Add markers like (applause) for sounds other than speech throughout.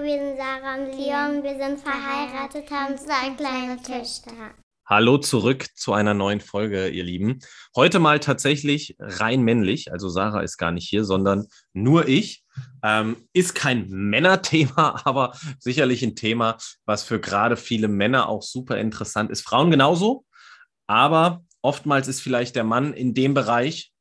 Hallo, wir sind Sarah und Leon. Wir sind verheiratet, haben zwei kleine Töchter. Hallo zurück zu einer neuen Folge, ihr Lieben. Heute mal tatsächlich rein männlich. Also Sarah ist gar nicht hier, sondern nur ich. Ähm, ist kein Männerthema, (laughs) aber sicherlich ein Thema, was für gerade viele Männer auch super interessant ist. Frauen genauso, aber oftmals ist vielleicht der Mann in dem Bereich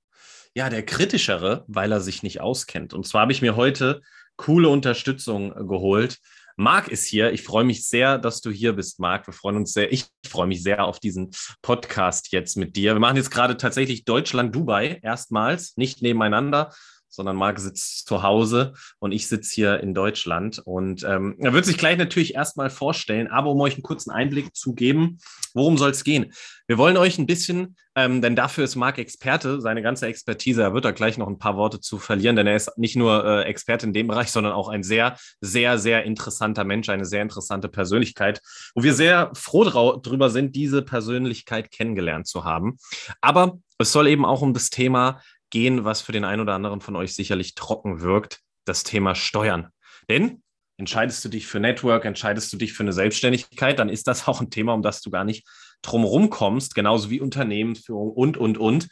ja der kritischere, weil er sich nicht auskennt. Und zwar habe ich mir heute coole Unterstützung geholt Marc ist hier. Ich freue mich sehr, dass du hier bist, Marc. Wir freuen uns sehr. Ich freue mich sehr auf diesen Podcast jetzt mit dir. Wir machen jetzt gerade tatsächlich Deutschland-Dubai erstmals, nicht nebeneinander, sondern Marc sitzt zu Hause und ich sitze hier in Deutschland. Und ähm, er wird sich gleich natürlich erstmal vorstellen, aber um euch einen kurzen Einblick zu geben, worum soll es gehen? Wir wollen euch ein bisschen, ähm, denn dafür ist Marc Experte, seine ganze Expertise, er wird da gleich noch ein paar Worte zu verlieren, denn er ist nicht nur äh, Experte in dem Bereich, sondern auch ein sehr, sehr, sehr interessanter Mensch, eine sehr interessante Persönlichkeit, wo wir sehr froh darüber sind, diese Persönlichkeit kennengelernt zu haben. Aber es soll eben auch um das Thema gehen, was für den einen oder anderen von euch sicherlich trocken wirkt, das Thema Steuern. Denn entscheidest du dich für Network, entscheidest du dich für eine Selbstständigkeit, dann ist das (laughs) auch ein Thema, um das du gar nicht drumherum kommst, genauso wie Unternehmensführung und, und, und.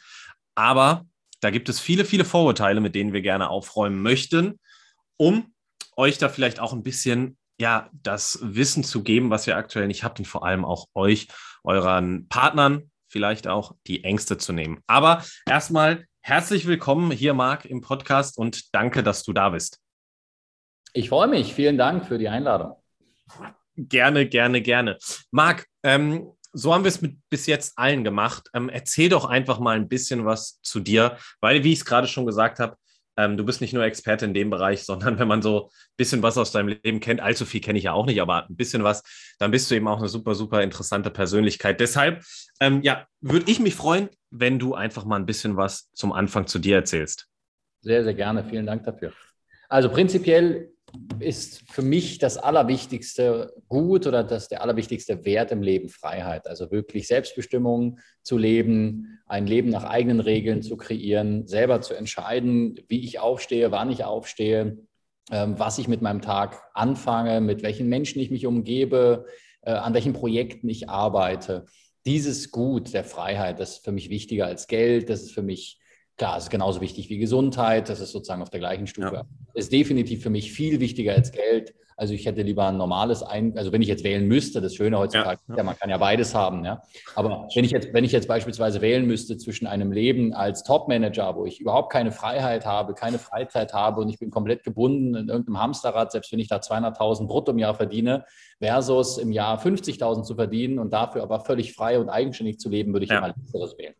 Aber da gibt es viele, viele Vorurteile, mit denen wir gerne aufräumen möchten, um euch da vielleicht auch ein bisschen ja, das Wissen zu geben, was ihr aktuell nicht habt und vor allem auch euch, euren Partnern vielleicht auch die Ängste zu nehmen. Aber erstmal Herzlich willkommen hier, Marc, im Podcast und danke, dass du da bist. Ich freue mich. Vielen Dank für die Einladung. Gerne, gerne, gerne. Marc, ähm, so haben wir es mit bis jetzt allen gemacht. Ähm, erzähl doch einfach mal ein bisschen was zu dir, weil, wie ich es gerade schon gesagt habe, ähm, du bist nicht nur Experte in dem Bereich, (laughs) sondern wenn man so ein bisschen was aus deinem Leben kennt, allzu viel kenne ich ja auch nicht, aber ein bisschen was, dann bist du eben auch eine super, super interessante Persönlichkeit. Deshalb, ähm, ja, würde ich mich freuen, wenn du einfach mal ein bisschen was zum Anfang zu dir erzählst. Sehr, sehr gerne. Vielen Dank dafür. Also prinzipiell ist für mich das allerwichtigste Gut oder das der allerwichtigste Wert im Leben Freiheit. Also wirklich Selbstbestimmung zu leben, ein Leben nach eigenen Regeln zu kreieren, selber zu entscheiden, wie ich aufstehe, wann ich aufstehe, ähm, was ich mit meinem Tag anfange, mit welchen Menschen ich mich umgebe, äh, an welchen Projekten ich arbeite. Dieses Gut der Freiheit, das ist für mich wichtiger als Geld, das ist für mich Klar, es ist genauso wichtig wie Gesundheit, das ist sozusagen auf der gleichen Stufe. Ja. Ist definitiv für mich viel wichtiger als Geld. Also ich hätte lieber ein normales Ein, also wenn ich jetzt wählen müsste, das Schöne heutzutage, ja, ja. man kann ja beides haben, ja. Aber wenn ich jetzt, wenn ich jetzt beispielsweise wählen müsste zwischen einem Leben als Topmanager, wo ich überhaupt keine Freiheit habe, keine Freizeit habe und ich bin komplett gebunden in irgendeinem Hamsterrad, selbst wenn ich da 200.000 brutto im Jahr verdiene, versus im Jahr 50.000 zu verdienen und dafür aber völlig frei und eigenständig zu leben, würde ich ja. immer letzteres wählen.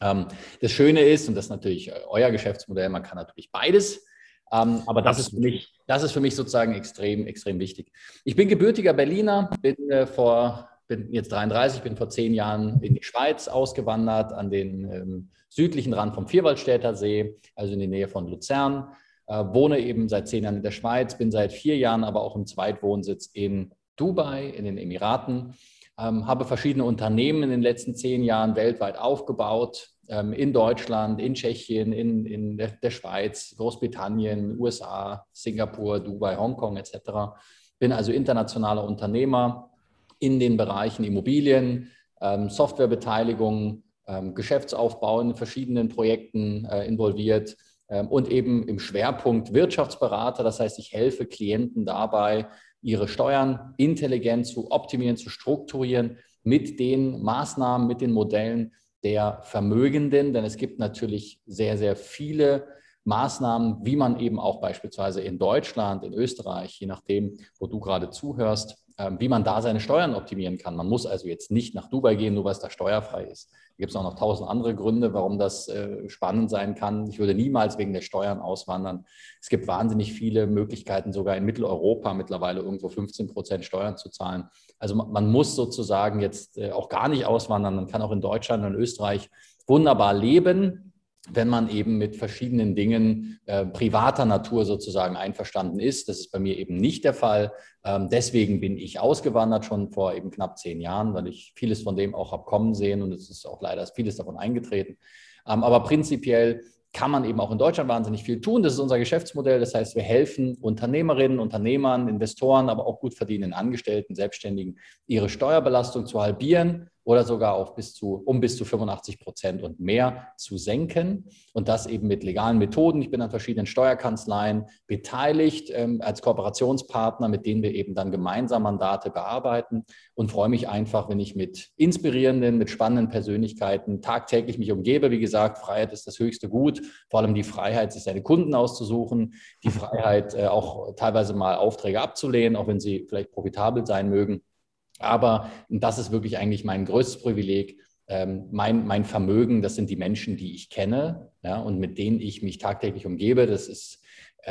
Ähm, das Schöne ist, und das ist natürlich äh, euer Geschäftsmodell, man kann natürlich beides, ähm, aber das ist, für mich, das ist für mich sozusagen extrem, extrem wichtig. Ich bin gebürtiger Berliner, bin äh, vor bin jetzt 33, bin vor zehn Jahren in die Schweiz ausgewandert, an den ähm, südlichen Rand vom Vierwaldstätter See, also in die Nähe von Luzern. Äh, wohne eben seit zehn Jahren in der Schweiz, bin seit vier Jahren aber auch im Zweitwohnsitz in Dubai, in den Emiraten ähm, habe verschiedene Unternehmen in den letzten zehn Jahren weltweit aufgebaut, ähm, in Deutschland, in Tschechien, in, in der, der, Schweiz, Großbritannien, USA, Singapur, Dubai, Hongkong etc. Bin also internationaler Unternehmer in den Bereichen Immobilien, ähm, Softwarebeteiligung, ähm, Geschäftsaufbau in verschiedenen Projekten äh, involviert ähm, und eben im Schwerpunkt Wirtschaftsberater. Das heißt, ich helfe Klienten dabei, ihre Steuern intelligent zu optimieren, zu strukturieren mit den Maßnahmen, mit den Modellen der Vermögenden. Denn es gibt natürlich sehr, sehr viele Maßnahmen, wie man eben auch beispielsweise in Deutschland, in Österreich, je nachdem, wo du gerade zuhörst, ähm, wie man da seine Steuern optimieren kann. Man muss also jetzt nicht nach Dubai gehen, nur weil es da steuerfrei ist. Gibt es auch noch tausend andere Gründe, warum das äh, spannend sein kann. Ich würde niemals wegen der Steuern auswandern. Es gibt wahnsinnig viele Möglichkeiten, sogar in Mitteleuropa mittlerweile irgendwo 15 Prozent Steuern zu zahlen. Also man muss sozusagen jetzt äh, auch gar nicht auswandern. Man kann auch in Deutschland und Österreich wunderbar leben wenn man eben mit verschiedenen Dingen äh, privater Natur sozusagen einverstanden ist. Das ist bei mir eben nicht der Fall. Ähm, deswegen bin ich ausgewandert schon vor eben knapp zehn Jahren, weil ich vieles von dem auch habe kommen sehen und es ist auch leider vieles davon eingetreten. Ähm, aber prinzipiell kann man eben auch in Deutschland wahnsinnig viel tun. Das ist unser Geschäftsmodell. Das heißt, wir helfen Unternehmerinnen, Unternehmern, Investoren, aber auch gut verdienenden Angestellten, Selbstständigen, ihre Steuerbelastung zu halbieren oder sogar auf bis zu, um bis zu 85 Prozent und mehr zu senken. Und das eben mit legalen Methoden. Ich bin an verschiedenen Steuerkanzleien beteiligt ähm, als Kooperationspartner, mit denen wir eben dann gemeinsam Mandate bearbeiten und freue mich einfach, wenn ich mit inspirierenden, mit spannenden Persönlichkeiten tagtäglich mich umgebe. Wie gesagt, Freiheit ist das höchste Gut. Vor allem die Freiheit, sich seine Kunden auszusuchen, die Freiheit, äh, auch teilweise mal Aufträge abzulehnen, auch wenn sie vielleicht profitabel sein mögen. Aber das ist wirklich eigentlich mein größtes Privileg. Ähm, mein, mein Vermögen, das sind die Menschen, die ich kenne ja, und mit denen ich mich tagtäglich umgebe. Das ist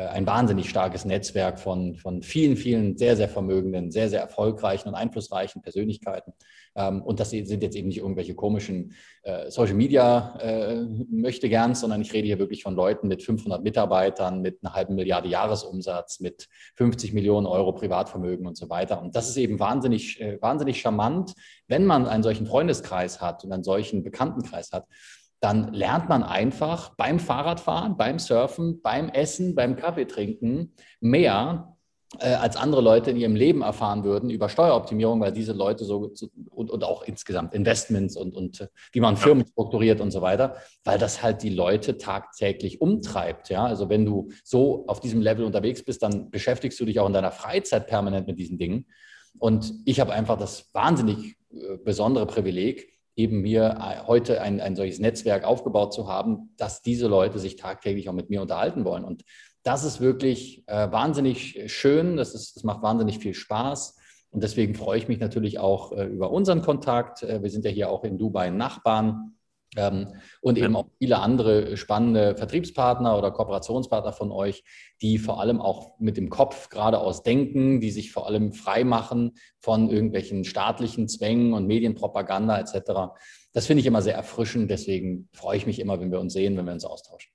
ein wahnsinnig starkes Netzwerk von, von vielen, vielen sehr, sehr vermögenden, sehr, sehr erfolgreichen und einflussreichen Persönlichkeiten. Ähm, und das sind jetzt eben nicht irgendwelche komischen äh, Social Media äh, möchte gern, sondern ich rede hier wirklich von Leuten mit 500 Mitarbeitern, mit einer halben Milliarde Jahresumsatz, mit 50 Millionen Euro Privatvermögen und so weiter. Und das ist eben wahnsinnig, äh, wahnsinnig charmant, wenn man einen solchen Freundeskreis hat und einen solchen Bekanntenkreis hat dann lernt man einfach beim Fahrradfahren, beim Surfen, beim Essen, beim Kaffee trinken mehr äh, als andere Leute in ihrem Leben erfahren würden über Steueroptimierung, weil diese Leute so, und, und, auch insgesamt Investments und, und äh, wie man Firmen strukturiert und so weiter, weil das halt die Leute tagtäglich umtreibt. Ja? Also wenn du so auf diesem Level unterwegs bist, dann beschäftigst du dich auch in deiner Freizeit permanent mit diesen Dingen. Und ich habe einfach das wahnsinnig äh, besondere Privileg, eben mir äh, heute ein, ein solches Netzwerk aufgebaut zu haben, dass diese Leute sich tagtäglich auch mit mir unterhalten wollen. Und das ist wirklich äh, wahnsinnig schön, das, ist, das macht wahnsinnig viel Spaß. Und deswegen freue ich mich natürlich auch äh, über unseren Kontakt. Äh, wir sind ja hier auch in Dubai Nachbarn und eben auch viele andere spannende Vertriebspartner oder Kooperationspartner von euch, die vor allem auch mit dem Kopf geradeaus denken, die sich vor allem frei machen von irgendwelchen staatlichen Zwängen und Medienpropaganda etc. Das finde ich immer sehr erfrischend. Deswegen freue ich mich immer, wenn wir uns sehen, wenn wir uns austauschen.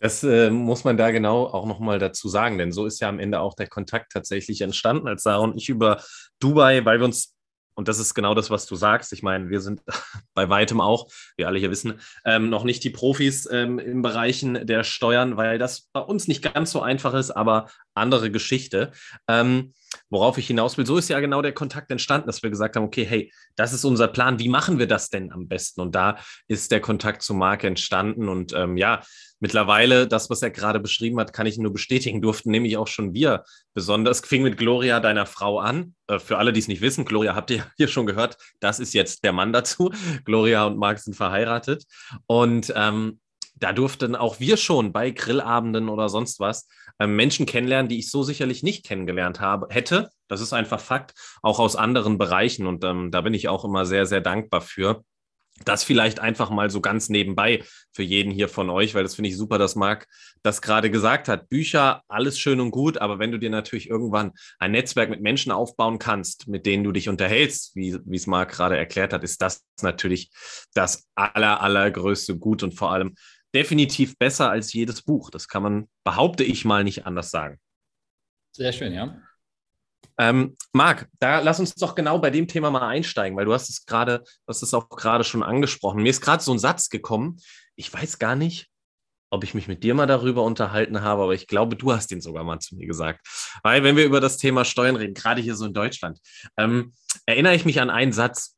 Das äh, muss man da genau auch nochmal dazu sagen, denn so ist ja am Ende auch der Kontakt tatsächlich entstanden, als Sarah und ich über Dubai, weil wir uns, und das ist genau das, was du sagst, ich meine, wir sind (laughs) bei weitem auch, wir alle hier wissen, ähm, noch nicht die Profis ähm, im Bereichen der Steuern, weil das bei uns nicht ganz so einfach ist, aber andere Geschichte. Ähm, worauf ich hinaus will, so ist ja genau der Kontakt entstanden, dass wir gesagt haben, okay, hey, das ist unser Plan, wie machen wir das denn am besten? Und da ist der Kontakt zu Marc entstanden und ähm, ja, mittlerweile, das, was er gerade beschrieben hat, kann ich nur bestätigen, durften nämlich auch schon wir besonders, fing mit Gloria, deiner Frau, an. Äh, für alle, die es nicht wissen, Gloria habt ihr (laughs) hier schon gehört, das ist jetzt der Mann dazu. (laughs) Gloria und Marc sind verheiratet. Und ähm, da durften auch wir schon bei Grillabenden oder sonst was äh, Menschen kennenlernen, die ich so sicherlich nicht kennengelernt habe, hätte. Das ist einfach Fakt, auch aus anderen Bereichen. Und ähm, da bin ich auch immer sehr, sehr dankbar für. Das vielleicht einfach mal so ganz nebenbei für jeden hier von euch, weil das finde ich super, dass Marc das gerade gesagt hat. Bücher, alles schön und gut, aber wenn du dir natürlich irgendwann ein Netzwerk mit Menschen aufbauen kannst, mit denen du dich unterhältst, wie, es Marc gerade erklärt hat, ist das natürlich das aller, allergrößte Gut und vor allem definitiv besser als jedes Buch. Das kann man, behaupte ich mal, nicht anders sagen. Sehr schön, ja. Ähm, Marc, da lass uns doch genau bei dem Thema mal einsteigen, weil du hast es gerade, hast es auch gerade schon angesprochen. Mir ist gerade so ein Satz gekommen. Ich weiß gar nicht, ob ich mich mit dir mal darüber unterhalten habe, aber ich glaube, du hast ihn sogar mal zu mir gesagt. Weil, wenn wir über das Thema Steuern reden, gerade hier so in Deutschland, ähm, erinnere ich mich an einen Satz,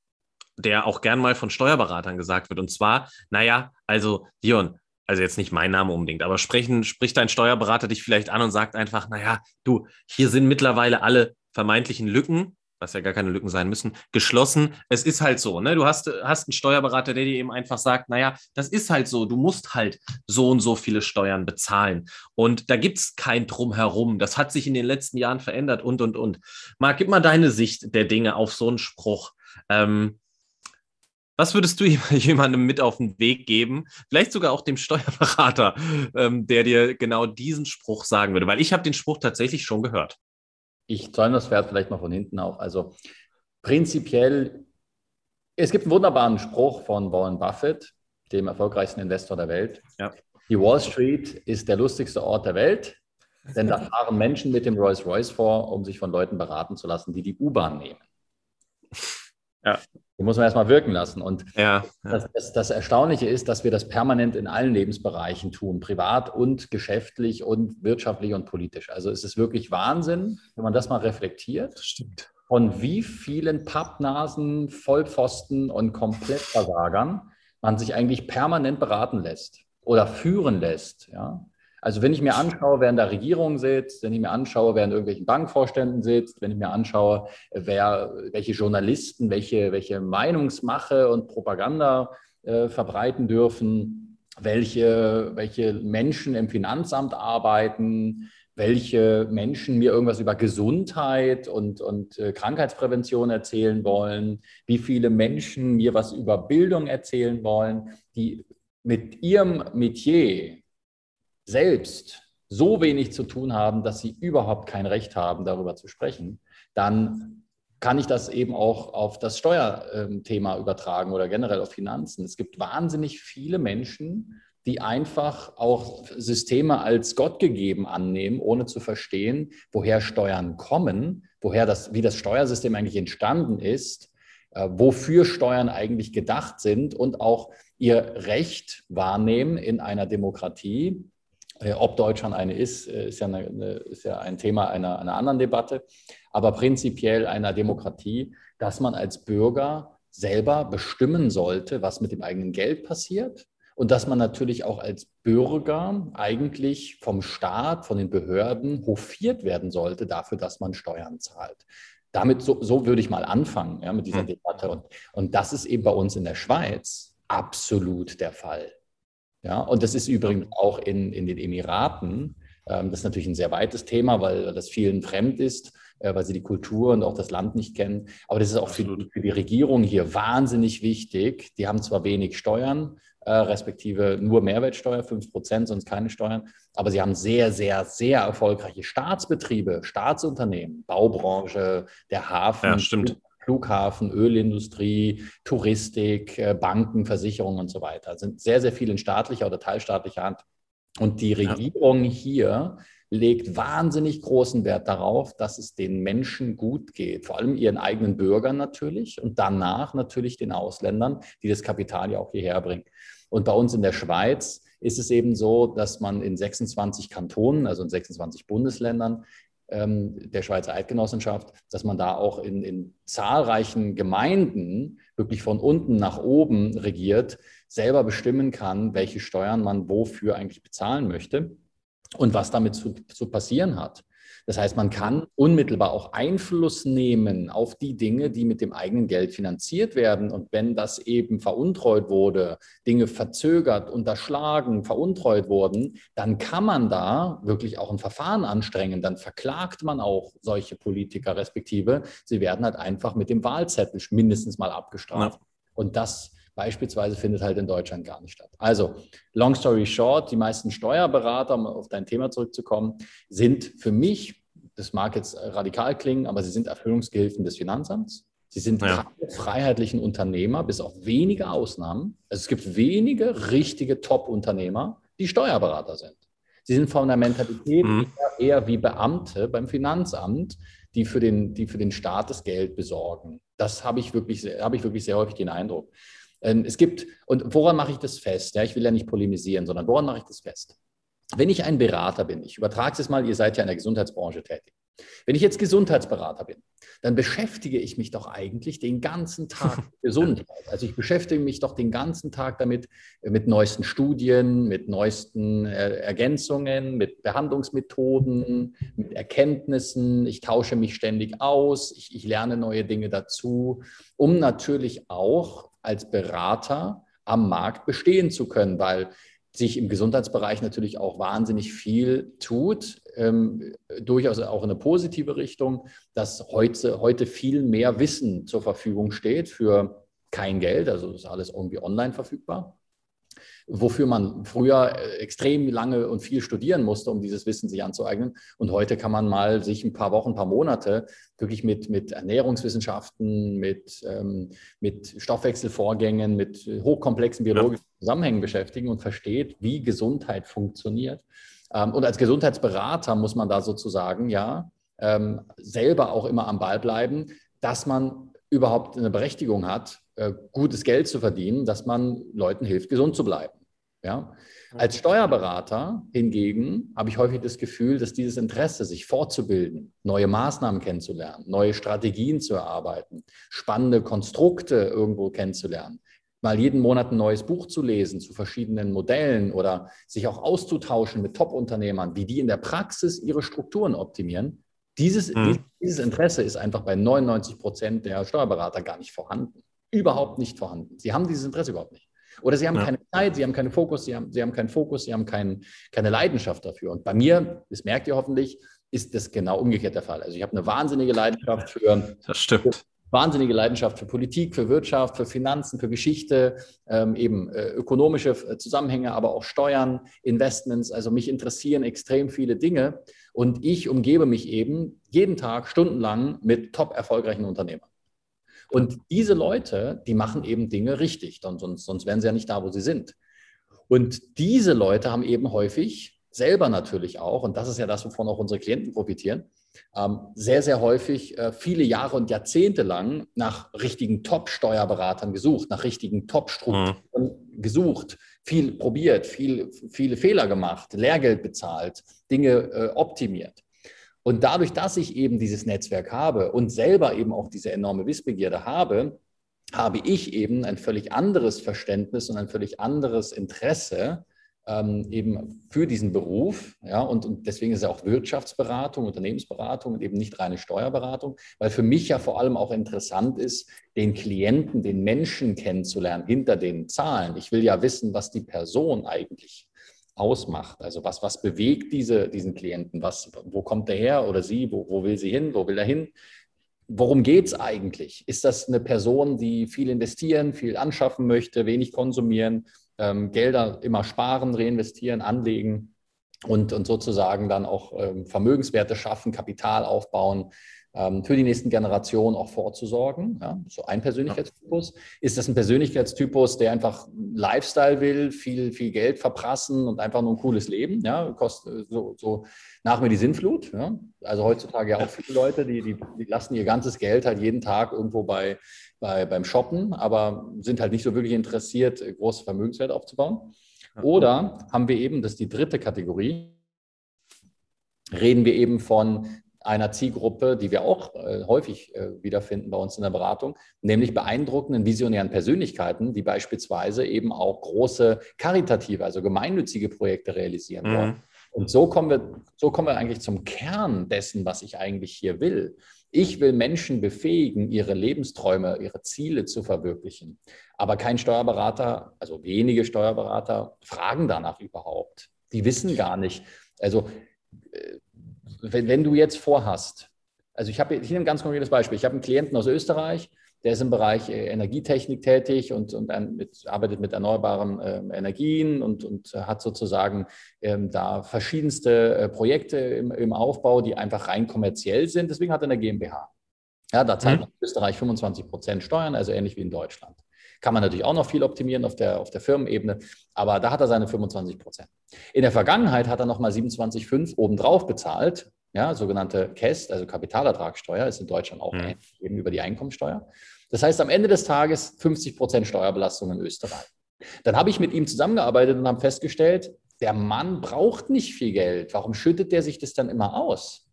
der auch gern mal von Steuerberatern gesagt wird. Und zwar, naja, also, Dion, also jetzt nicht mein Name unbedingt, aber sprechen, spricht dein Steuerberater dich vielleicht an und sagt einfach, naja, du, hier sind mittlerweile alle vermeintlichen Lücken, was ja gar keine Lücken sein müssen, geschlossen. Es ist halt so, ne? Du hast, hast einen Steuerberater, der dir eben einfach sagt, naja, das ist halt so, du musst halt so und so viele Steuern bezahlen. Und da gibt es kein Drumherum. Das hat sich in den letzten Jahren verändert und, und, und. Marc, gib mal deine Sicht der Dinge auf so einen Spruch. Ähm, was würdest du (laughs) jemandem mit auf den Weg geben? Vielleicht sogar auch dem Steuerberater, ähm, der dir genau diesen Spruch sagen würde, weil ich habe den Spruch tatsächlich schon gehört. Ich zäume das Pferd vielleicht mal von hinten auf. Also prinzipiell, es gibt einen wunderbaren Spruch von Warren Buffett, dem erfolgreichsten Investor der Welt. Ja. Die Wall Street ist der lustigste Ort der Welt, denn da (laughs) fahren Menschen mit dem Rolls-Royce vor, um sich von Leuten beraten zu lassen, die die U-Bahn nehmen. Ja. Die muss man erstmal wirken lassen. Und ja, ja. Das, das, das, Erstaunliche ist, dass wir das permanent in allen Lebensbereichen tun, privat und geschäftlich und wirtschaftlich und politisch. Also es ist wirklich Wahnsinn, wenn man das mal reflektiert. Das stimmt. Von wie vielen Pappnasen, Vollpfosten und Komplettversagern man sich eigentlich permanent beraten lässt oder führen lässt. Ja? Also wenn ich mir anschaue, wer in der Regierung sitzt, wenn ich mir anschaue, wer in irgendwelchen Bankvorständen sitzt, wenn ich mir anschaue, wer, welche Journalisten, welche, welche Meinungsmache und Propaganda äh, verbreiten dürfen, welche, welche Menschen im Finanzamt arbeiten, welche Menschen mir irgendwas über Gesundheit und, und äh, Krankheitsprävention erzählen wollen, wie viele Menschen mir was über Bildung erzählen wollen, die mit ihrem Metier selbst so wenig zu tun haben, dass sie überhaupt kein Recht haben, darüber zu sprechen, dann kann ich das eben auch auf das Steuerthema übertragen oder generell auf Finanzen. Es gibt wahnsinnig viele Menschen, die einfach auch Systeme als Gott gegeben annehmen, ohne zu verstehen, woher Steuern kommen, woher das, wie das Steuersystem eigentlich entstanden ist, äh, wofür Steuern eigentlich gedacht sind und auch ihr Recht wahrnehmen in einer Demokratie, ob Deutschland eine ist, äh, ist ja, eine, ist ja ein Thema einer, einer anderen Debatte, aber prinzipiell einer Demokratie, dass man als Bürger selber bestimmen sollte, was mit dem eigenen Geld passiert und dass man natürlich auch als Bürger eigentlich vom Staat, von den Behörden hofiert werden sollte dafür, dass man Steuern zahlt. Damit, so, so würde ich mal anfangen ja, mit dieser mhm. Debatte. Und, und das ist eben bei uns in der Schweiz absolut der Fall. Ja, und das ist übrigens auch in, in den Emiraten. Ähm, das ist natürlich ein sehr weites Thema, weil das vielen fremd ist, äh, weil sie die Kultur und auch das Land nicht kennen. Aber das ist auch für, für die Regierung hier wahnsinnig wichtig. Die haben zwar wenig Steuern, äh, respektive nur Mehrwertsteuer, 5 Prozent, sonst keine Steuern. Aber sie haben sehr, sehr, sehr erfolgreiche Staatsbetriebe, Staatsunternehmen, Baubranche, der Hafen, ja, stimmt. Flughafen, Ölindustrie, Touristik, äh, Banken, Versicherungen und so weiter. Sind sehr, sehr viel in staatlicher oder teilstaatlicher Hand. Und die Regierung ja. hier legt wahnsinnig großen Wert darauf, dass es den Menschen gut geht, vor allem ihren eigenen Bürgern natürlich und danach natürlich den Ausländern, die das Kapital ja auch hierher bringen. Und bei uns in der Schweiz ist es eben so, dass man in 26 Kantonen, also in 26 Bundesländern, der Schweizer Eidgenossenschaft, dass man da auch in, in zahlreichen Gemeinden wirklich von unten nach oben regiert, selber bestimmen kann, welche Steuern man wofür eigentlich bezahlen möchte und was damit zu, zu passieren hat. Das heißt, man kann unmittelbar auch Einfluss nehmen auf die Dinge, die mit dem eigenen Geld finanziert werden. Und wenn das eben veruntreut wurde, Dinge verzögert, unterschlagen, veruntreut wurden, dann kann man da wirklich auch ein Verfahren anstrengen. Dann verklagt man auch solche Politiker, respektive sie werden halt einfach mit dem Wahlzettel mindestens mal abgestraft. Ja. Und das beispielsweise findet halt in Deutschland gar nicht statt. Also, long story short, die meisten Steuerberater, um auf dein Thema zurückzukommen, sind für mich, das mag jetzt radikal klingen, aber sie sind Erfüllungsgehilfen des Finanzamts. Sie sind ja. freiheitlichen Unternehmer, bis auf wenige Ausnahmen. Also es gibt wenige richtige Top-Unternehmer, die Steuerberater sind. Sie sind von der Mentalität mhm. eher, eher, wie Beamte beim Finanzamt, die für, den, die für den Staat das Geld besorgen. Das habe ich, wirklich, habe ich wirklich sehr häufig den Eindruck. Ähm, es gibt, und woran mache ich das fest? Ja, ich will ja nicht polemisieren, sondern woran mache ich das fest? Wenn ich ein Berater bin, ich übertrage es mal, ihr seid ja in der Gesundheitsbranche tätig. Wenn ich jetzt Gesundheitsberater bin, dann beschäftige ich mich doch eigentlich den ganzen Tag (laughs) mit Gesundheit. Also ich beschäftige mich doch den ganzen Tag damit, mit neuesten Studien, mit neuesten äh, Ergänzungen, mit Behandlungsmethoden, mit Erkenntnissen. Ich tausche mich ständig aus, ich, ich lerne neue Dinge dazu, um natürlich auch als Berater am Markt bestehen zu können, weil sich im Gesundheitsbereich natürlich auch wahnsinnig viel tut, ähm, durchaus auch in eine positive Richtung, dass heute, heute viel mehr Wissen zur Verfügung steht für kein Geld, also ist alles irgendwie online verfügbar wofür man früher äh, extrem lange und viel studieren musste, um dieses Wissen sich anzueignen. Und heute kann man mal sich ein paar Wochen, ein paar Monate wirklich mit, mit Ernährungswissenschaften, mit, ähm, mit Stoffwechselvorgängen, mit hochkomplexen biologischen Zusammenhängen beschäftigen und versteht, wie Gesundheit funktioniert. Ähm, und als Gesundheitsberater muss man da sozusagen ja ähm, selber auch immer am Ball bleiben, dass man überhaupt eine Berechtigung hat, äh, gutes Geld zu verdienen, dass man Leuten hilft, gesund zu bleiben. Ja? Als Steuerberater hingegen habe ich häufig das Gefühl, dass dieses Interesse, sich fortzubilden, neue Maßnahmen kennenzulernen, neue Strategien zu erarbeiten, spannende Konstrukte irgendwo kennenzulernen, mal jeden Monat ein neues Buch zu lesen zu verschiedenen Modellen oder sich auch auszutauschen mit Top-Unternehmern, wie die in der Praxis ihre Strukturen optimieren. Dieses, mhm. dieses Interesse ist einfach bei 99 Prozent der Steuerberater gar nicht vorhanden. Überhaupt nicht vorhanden. Sie haben dieses Interesse überhaupt nicht. Oder sie haben ja. keine Zeit, sie haben keinen Fokus, sie haben, sie haben keinen Fokus, sie haben kein, keine Leidenschaft dafür. Und bei mir, das merkt ihr hoffentlich, ist das genau umgekehrt der Fall. Also ich habe eine wahnsinnige Leidenschaft für, das stimmt wahnsinnige Leidenschaft für Politik, für Wirtschaft, für Finanzen, für Geschichte, ähm, eben äh, ökonomische äh, Zusammenhänge, aber auch Steuern, Investments. Also mich interessieren extrem viele Dinge und ich umgebe mich eben jeden Tag stundenlang mit top erfolgreichen Unternehmern. Und diese Leute, die machen eben Dinge richtig, sonst, sonst wären sie ja nicht da, wo sie sind. Und diese Leute haben eben häufig selber natürlich auch, und das ist ja das, wovon auch unsere Klienten profitieren, sehr, sehr häufig äh, viele Jahre und Jahrzehnte lang nach richtigen Top-Steuerberatern gesucht, nach richtigen Top-Strukturen mhm. gesucht, viel probiert, viel, viele Fehler gemacht, Lehrgeld bezahlt, Dinge äh, optimiert. Und dadurch, dass ich eben dieses Netzwerk habe und selber eben auch diese enorme Wissbegierde habe, habe ich eben ein völlig anderes Verständnis und ein völlig anderes Interesse ähm, eben für diesen Beruf. Ja, und, und deswegen ist ja auch Wirtschaftsberatung, Unternehmensberatung und eben nicht reine Steuerberatung, weil für mich ja vor allem auch interessant ist, den Klienten, den Menschen kennenzulernen hinter den Zahlen. Ich will ja wissen, was die Person eigentlich ausmacht. Also was, was bewegt diese, diesen Klienten? Was, wo kommt er her oder sie? Wo, wo will sie hin? Wo will er hin? Worum geht es eigentlich? Ist das eine Person, die viel investieren, viel anschaffen möchte, wenig konsumieren? Ähm, Gelder immer sparen, reinvestieren, anlegen und, und sozusagen dann auch ähm, Vermögenswerte schaffen, Kapital aufbauen, ähm, für die nächsten Generationen auch vorzusorgen. Ja, so ein Persönlichkeitstypus. Ist das ein Persönlichkeitstypus, der einfach Lifestyle will, viel, viel Geld verprassen und einfach nur ein cooles Leben? Ja, kostet so, so nach mir die Sinnflut. Ja? Also heutzutage ja auch viele Leute, die, die, die lassen ihr ganzes Geld halt jeden Tag irgendwo bei bei, beim Shoppen, aber sind halt nicht so wirklich interessiert, große Vermögenswerte aufzubauen. Oder haben wir eben, das ist die dritte Kategorie, reden wir eben von einer Zielgruppe, die wir auch äh, häufig äh, wiederfinden bei uns in der Beratung, nämlich beeindruckenden visionären Persönlichkeiten, die beispielsweise eben auch große karitative, also gemeinnützige Projekte realisieren mhm. wollen. Und so kommen wir, so kommen wir eigentlich zum Kern dessen, was ich eigentlich hier will. Ich will Menschen befähigen, ihre Lebensträume, ihre Ziele zu verwirklichen. Aber kein Steuerberater, also wenige Steuerberater, fragen danach überhaupt. Die wissen gar nicht. Also, äh, wenn, wenn du jetzt vorhast, also ich habe hier ein ganz konkretes Beispiel. Ich habe einen Klienten aus Österreich, der ist im Bereich äh, Energietechnik tätig und, und mit, arbeitet mit erneuerbaren äh, Energien und, und hat sozusagen ähm, da verschiedenste äh, Projekte im, im, Aufbau, die einfach rein kommerziell sind. Deswegen hat er eine GmbH. Ja, da zahlt mhm. man in Österreich 25 Prozent Steuern, also ähnlich wie in Deutschland. Kann man natürlich auch noch viel optimieren auf der, auf der Firmenebene, aber da hat er seine 25 Prozent. In der Vergangenheit hat er nochmal 27,5 obendrauf bezahlt, ja, sogenannte KEST, also Kapitalertragssteuer, ist in Deutschland auch mhm. eben über die Einkommensteuer. Das heißt, am Ende des Tages 50 Prozent Steuerbelastung in Österreich. Dann habe ich mit ihm zusammengearbeitet und habe festgestellt, der Mann braucht nicht viel Geld. Warum schüttet der sich das dann immer aus?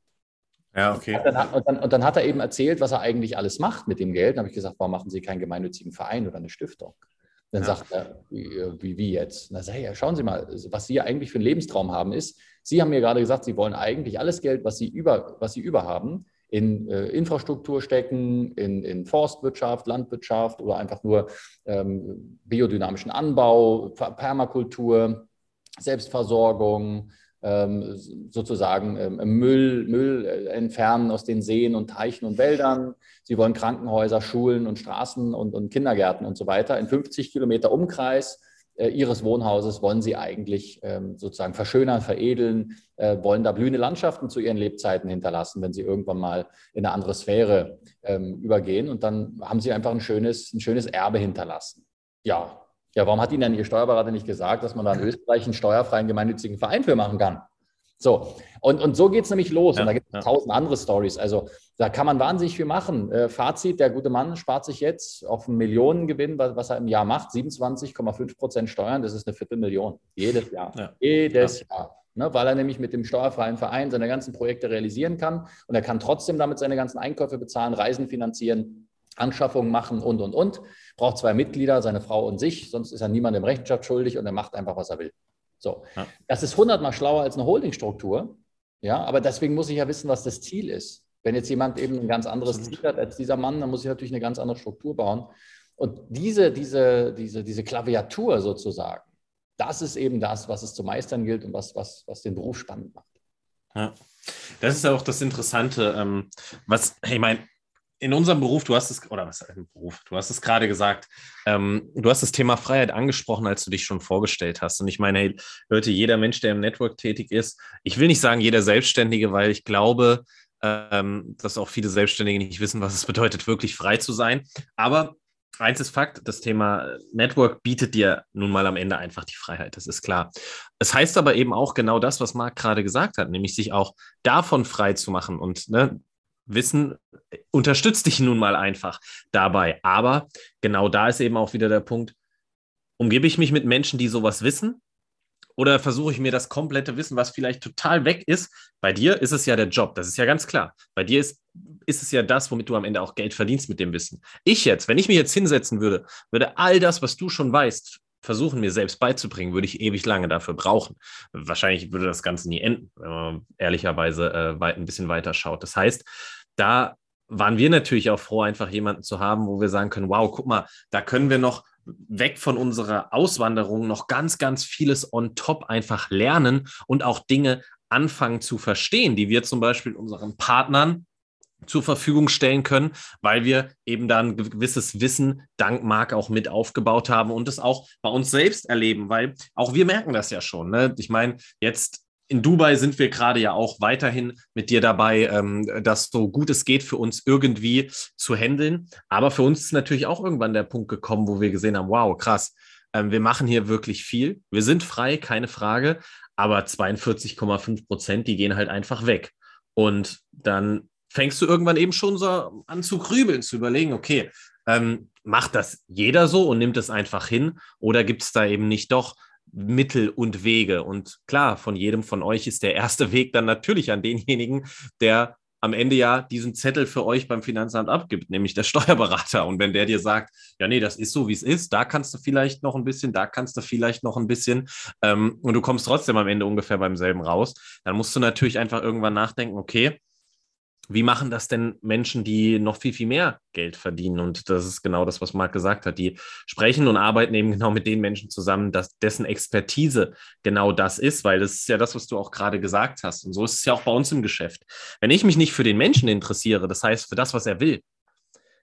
Ja, okay. Und dann, und, dann, und dann, hat er eben erzählt, was er eigentlich alles macht mit dem Geld. Dann habe ich gesagt, warum machen Sie keinen gemeinnützigen Verein oder eine Stiftung? Dann ja. sagt er, wie, wie jetzt? Na, sag ja, schauen Sie mal, was Sie eigentlich für einen Lebenstraum haben, ist, Sie haben mir gerade gesagt, Sie wollen eigentlich alles Geld, was Sie über, was Sie über haben, in äh, Infrastruktur stecken, in, in, Forstwirtschaft, Landwirtschaft oder einfach nur ähm, biodynamischen Anbau, Permakultur, Selbstversorgung, sozusagen ähm, Müll, Müll äh, entfernen aus den Seen und Teichen und Wäldern. Sie wollen Krankenhäuser, Schulen und Straßen und, und Kindergärten und so weiter in 50 Kilometer Umkreis äh, ihres Wohnhauses wollen sie eigentlich ähm, sozusagen verschönern, veredeln, äh, wollen da blühende Landschaften zu ihren Lebzeiten hinterlassen, wenn sie irgendwann mal in eine andere Sphäre ähm, übergehen. Und dann haben sie einfach ein schönes, ein schönes Erbe hinterlassen. Ja, ja, warum hat Ihnen dann Ihr Steuerberater nicht gesagt, dass man da in Österreich einen steuerfreien gemeinnützigen Verein für machen kann? So, und, und so geht es nämlich los. Ja, und da gibt es ja. tausend andere Stories. Also da kann man wahnsinnig viel machen. Äh, Fazit, der gute Mann spart sich jetzt auf einen Millionengewinn, was, was er im Jahr macht, 27,5 Prozent Steuern, das ist eine Viertelmillion. Jedes Jahr. Ja. Jedes Jahr. Ne, weil er nämlich mit dem steuerfreien Verein seine ganzen Projekte realisieren kann. Und er kann trotzdem damit seine ganzen Einkäufe bezahlen, Reisen finanzieren, Anschaffungen machen und, und, und. Braucht zwei Mitglieder, seine Frau und sich, sonst ist er niemandem Rechenschaft schuldig und er macht einfach, was er will. So, Ja. das ist hundertmal schlauer als eine Holdingstruktur. Ja, aber deswegen muss ich ja wissen, was das Ziel ist. Wenn jetzt jemand eben ein ganz anderes. Ziel hat als dieser Mann, dann muss ich natürlich eine ganz andere Struktur bauen. Und diese, diese, diese, diese Klaviatur sozusagen, das ist eben das, was es zu meistern gilt und was, was, was den Beruf spannend macht. Ja. Das ist ja auch das Interessante, ähm, was, hey, ich meine, in unserem Beruf, du hast es, oder was im Beruf, du hast es gerade gesagt, ähm, du hast das Thema Freiheit angesprochen, als du dich schon vorgestellt hast. Und ich meine, hey, Leute, jeder Mensch, der im Network tätig ist, ich will nicht sagen jeder Selbstständige, weil ich glaube, ähm, dass auch viele Selbstständige nicht wissen, was es bedeutet, wirklich frei zu sein. Aber eins ist Fakt, das Thema Network bietet dir nun mal am Ende einfach die Freiheit, das ist klar. Es heißt aber eben auch genau das, was Marc gerade gesagt hat, nämlich sich auch davon frei zu machen und ne, Wissen unterstützt dich nun mal einfach dabei. Aber genau da ist eben auch wieder der Punkt, umgebe ich mich mit Menschen, die sowas wissen? Oder versuche ich mir das komplette Wissen, was vielleicht total weg ist? Bei dir ist es ja der Job, das ist ja ganz klar. Bei dir ist, ist es ja das, womit du am Ende auch Geld verdienst mit dem Wissen. Ich jetzt, wenn ich mich jetzt hinsetzen würde, würde all das, was du schon weißt, versuchen, mir selbst beizubringen, würde ich ewig lange dafür brauchen. Wahrscheinlich würde das Ganze nie enden, wenn man ehrlicherweise äh, ein bisschen weiter schaut. Das heißt, da waren wir natürlich auch froh, einfach jemanden zu haben, wo wir sagen können, wow, guck mal, da können wir noch weg von unserer Auswanderung noch ganz, ganz vieles on top einfach lernen und auch Dinge anfangen zu verstehen, die wir zum Beispiel unseren Partnern zur Verfügung stellen können, weil wir eben da ein gewisses Wissen dank Marc auch mit aufgebaut haben und es auch bei uns selbst erleben, weil auch wir merken das ja schon. Ne? Ich meine, jetzt in Dubai sind wir gerade ja auch weiterhin mit dir dabei, ähm, das so gut es geht für uns irgendwie zu handeln. Aber für uns ist natürlich auch irgendwann der Punkt gekommen, wo wir gesehen haben, wow, krass, ähm, wir machen hier wirklich viel. Wir sind frei, keine Frage, aber 42,5 Prozent, die gehen halt einfach weg. Und dann fängst du irgendwann eben schon so an zu grübeln, zu überlegen, okay, ähm, macht das jeder so und nimmt es einfach hin? Oder gibt es da eben nicht doch Mittel und Wege? Und klar, von jedem von euch ist der erste (laughs) Weg dann natürlich an denjenigen, der am Ende ja diesen Zettel für euch beim Finanzamt abgibt, nämlich der (laughs) Steuerberater. Und wenn der dir sagt, ja, nee, das ist so, wie es ist, da kannst du vielleicht noch ein bisschen, da kannst du vielleicht noch ein bisschen ähm, und du kommst trotzdem am Ende ungefähr beim selben raus, dann musst du natürlich einfach irgendwann nachdenken, okay, wie machen das denn Menschen, die noch viel, viel mehr Geld verdienen? Und das ist genau das, was Marc gesagt hat. Die sprechen und arbeiten eben (laughs) genau mit den Menschen zusammen, dass dessen Expertise genau das ist, weil das ist ja das, was du auch gerade gesagt hast. Und so ist es ja auch bei uns im Geschäft. Wenn ich mich nicht für den Menschen interessiere, das heißt für das, was er will,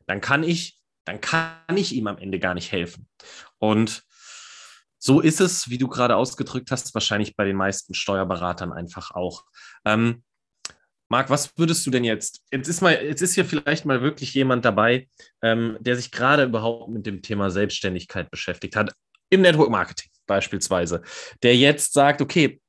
dann kann ich, dann kann ich ihm am Ende gar nicht helfen. Und so ist es, wie du gerade ausgedrückt hast, wahrscheinlich bei den meisten Steuerberatern einfach auch. Ähm, Marc, was würdest du denn jetzt? Jetzt ist mal, jetzt ist hier vielleicht mal wirklich jemand dabei, ähm, der sich gerade überhaupt mit dem Thema Selbstständigkeit beschäftigt hat, im Network Marketing beispielsweise, der jetzt sagt, okay,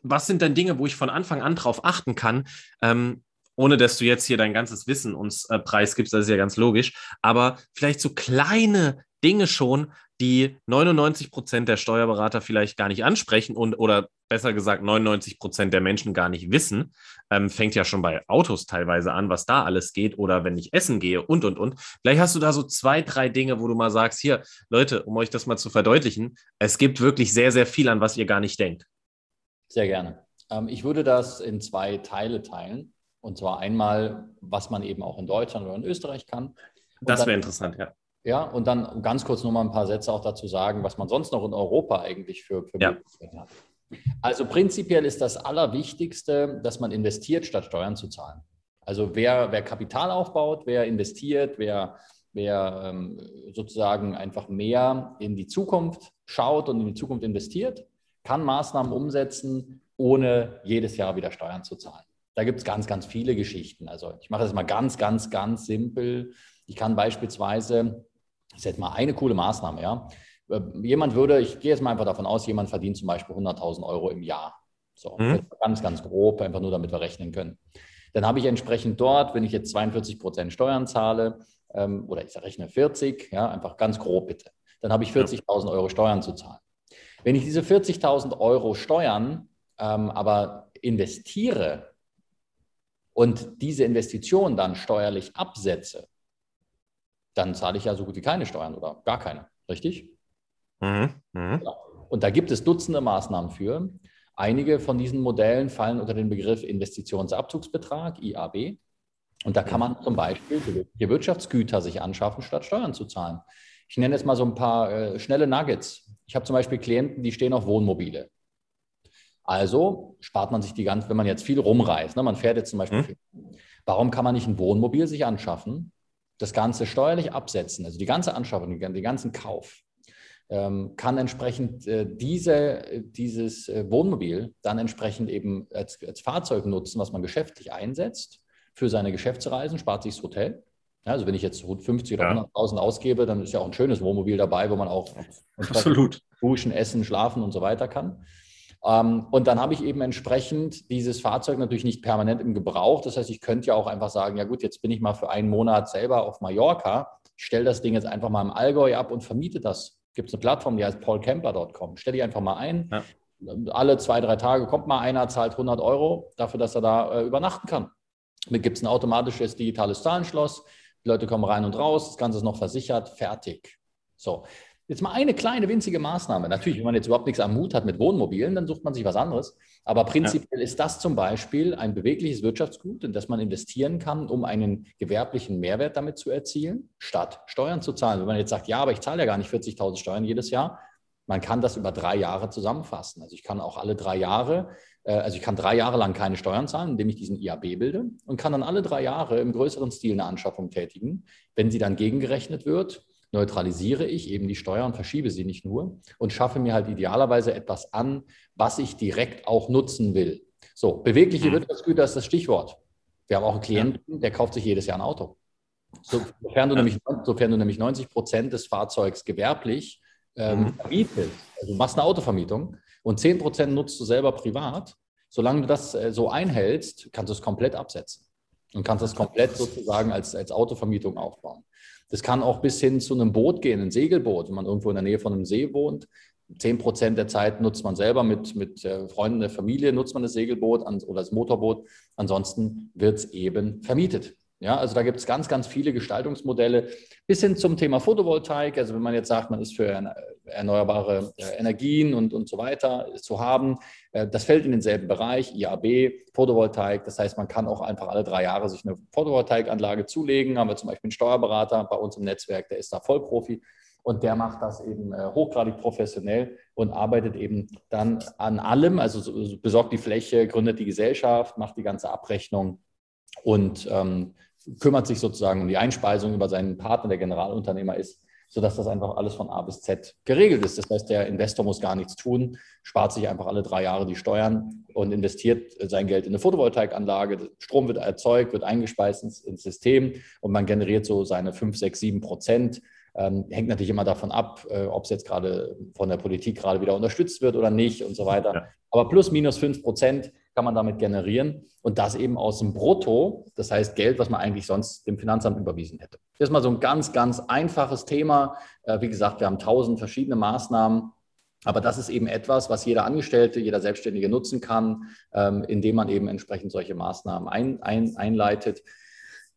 was sind denn Dinge, wo ich von Anfang an drauf achten kann, ähm, ohne dass du jetzt hier dein ganzes Wissen uns äh, preisgibst, das ist ja ganz logisch, aber vielleicht so kleine Dinge schon, die 99 Prozent der Steuerberater vielleicht gar nicht ansprechen und oder besser gesagt 99 Prozent der Menschen gar nicht wissen. Ähm, fängt ja schon bei Autos teilweise an, was da alles geht oder wenn ich essen gehe und und und. Vielleicht hast du da so zwei, drei Dinge, wo du mal sagst, hier, Leute, um euch das mal zu verdeutlichen, es gibt wirklich sehr, sehr viel, an was ihr gar nicht denkt. Sehr gerne. Ähm, ich würde das in zwei Teile teilen. Und zwar einmal, was man eben auch in Deutschland oder in Österreich kann. Und Das wäre interessant, ja. Ja, und dann ganz kurz noch mal ein paar Sätze auch dazu sagen, was man sonst noch in Europa eigentlich für, für Ja. Möglichkeiten hat. Also prinzipiell ist das Allerwichtigste, dass man investiert, statt Steuern zu zahlen. Also wer, wer Kapital aufbaut, wer investiert, wer, wer ähm, sozusagen einfach mehr in die Zukunft schaut und in die Zukunft investiert, kann Maßnahmen umsetzen, ohne jedes Jahr wieder Steuern zu zahlen. Da gibt es ganz, ganz viele Geschichten. Also ich mache das mal ganz, ganz, ganz simpel. Ich kann beispielsweise, das ist jetzt mal eine coole Maßnahme, ja. Äh, Jemand würde, ich gehe jetzt mal einfach davon aus, jemand verdient zum Beispiel 100.000 Euro im Jahr. So, mhm. ganz, ganz grob, einfach nur damit wir rechnen können. Dann habe ich entsprechend dort, wenn ich jetzt 42 Prozent Steuern zahle, ähm, oder ich rechne 40, ja, einfach ganz grob bitte, dann habe ich 40.000 Euro Steuern zu zahlen. Wenn ich diese 40.000 Euro Steuern ähm, aber investiere und diese Investition dann steuerlich absetze, dann zahle ich ja so gut wie keine Steuern oder gar keine, richtig? Mhm. Mhm. Und da gibt es Dutzende Maßnahmen für. Einige von diesen Modellen fallen unter den Begriff Investitionsabzugsbetrag, IAB. Und da kann man zum Beispiel bewegliche Wirtschaftsgüter sich anschaffen, statt Steuern zu zahlen. Ich nenne jetzt mal so ein paar äh, schnelle Nuggets. Ich habe zum Beispiel Klienten, die stehen auf Wohnmobile. Also spart man sich die ganze, wenn man jetzt viel rumreist, ne, man fährt jetzt zum Beispiel, hm. warum kann man nicht ein Wohnmobil sich anschaffen, das Ganze steuerlich absetzen, also die ganze Anschaffung, den ganzen Kauf, kann entsprechend äh, diese, dieses äh, Wohnmobil dann entsprechend eben als, als Fahrzeug nutzen, was man geschäftlich einsetzt für seine Geschäftsreisen, spart sich das Hotel. Ja, also wenn ich jetzt 50 oder ja. 100.000 ausgebe, dann ist ja auch ein schönes Wohnmobil dabei, wo man auch Absolut. duschen, essen, schlafen und so weiter kann. Ähm, und dann habe ich eben entsprechend dieses Fahrzeug natürlich nicht permanent im Gebrauch. Das heißt, ich könnte ja auch einfach sagen, ja gut, jetzt bin ich mal für einen Monat selber auf Mallorca. Stelle das Ding jetzt einfach mal im Allgäu ab und vermiete das. Gibt es eine Plattform, die heißt paulcamper.com. Stelle ich einfach mal ein. Ja. Alle zwei, drei Tage kommt mal einer, zahlt 100 Euro dafür, dass er da äh, übernachten kann. Dann gibt es ein automatisches digitales Zahlenschloss. Die Leute kommen rein und raus. Das Ganze ist noch versichert. Fertig. So. Jetzt mal eine kleine winzige Maßnahme. Natürlich, wenn man jetzt überhaupt nichts am Mut hat mit Wohnmobilen, dann sucht man sich was anderes. Aber prinzipiell ja. ist das zum Beispiel ein bewegliches Wirtschaftsgut, in das man investieren kann, um einen gewerblichen Mehrwert damit zu erzielen, statt Steuern zu zahlen. Wenn man jetzt sagt, ja, aber ich zahle ja gar nicht 40.000 Steuern jedes Jahr, man kann das über drei Jahre zusammenfassen. Also ich kann auch alle drei Jahre, äh, also ich kann drei Jahre lang keine Steuern zahlen, indem ich diesen IAB bilde und kann dann alle drei Jahre im größeren Stil eine Anschaffung tätigen. Wenn sie dann gegengerechnet wird, neutralisiere ich eben die Steuer und verschiebe sie nicht nur und schaffe mir halt idealerweise etwas an, was ich direkt auch nutzen will. So, bewegliche mhm. Wirtschaftsgüter ist das Stichwort. Wir haben auch einen Klienten, der kauft sich jedes Jahr ein Auto. Sofern du, nämlich, sofern du nämlich 90 Prozent des Fahrzeugs gewerblich ähm, mhm. vermietest, also du machst eine Autovermietung und 10 Prozent nutzt du selber privat, solange du das äh, so einhältst, kannst du es komplett absetzen und kannst es komplett sozusagen als, als Autovermietung aufbauen. Das kann auch bis hin zu einem Boot gehen, ein Segelboot, wenn man irgendwo in der Nähe von einem See wohnt. Zehn Prozent der Zeit nutzt man selber mit, mit äh, Freunden der Familie, nutzt man das Segelboot oder das Motorboot. Ansonsten wird es eben vermietet. Ja, also da gibt es ganz, ganz viele Gestaltungsmodelle bis hin zum Thema Photovoltaik. Also wenn man jetzt sagt, man ist für erneuerbare äh, Energien und, und so weiter zu haben, das fällt in denselben Bereich, IAB, Photovoltaik. Das heißt, man kann auch einfach alle drei Jahre sich eine Photovoltaikanlage zulegen. Haben wir zum Beispiel einen Steuerberater bei uns im Netzwerk, der ist da Vollprofi und der macht das eben äh, hochgradig professionell und arbeitet eben dann an allem, also besorgt die Fläche, gründet die Gesellschaft, macht die ganze Abrechnung und ähm, kümmert sich sozusagen um die Einspeisung über seinen Partner, der Generalunternehmer ist, sodass das einfach alles von A bis Z geregelt ist. Das heißt, der Investor muss gar nichts tun, spart sich einfach alle drei Jahre die Steuern und investiert sein Geld in eine Photovoltaikanlage. Strom wird erzeugt, wird eingespeist ins, ins System und man generiert so seine 5, 6, 7 Prozent. Ähm, hängt natürlich immer davon ab, äh, ob es jetzt gerade von der Politik gerade wieder unterstützt wird oder nicht und so weiter. Ja. Aber plus minus 5 Prozent kann man damit generieren und das eben aus dem Brutto, das heißt Geld, was man eigentlich sonst dem Finanzamt überwiesen hätte. Das ist mal so ein ganz, ganz einfaches Thema. Äh, wie gesagt, wir haben tausend verschiedene Maßnahmen. Aber das ist eben etwas, was jeder Angestellte, jeder Selbstständige nutzen kann, ähm, indem man eben entsprechend solche Maßnahmen ein, ein, einleitet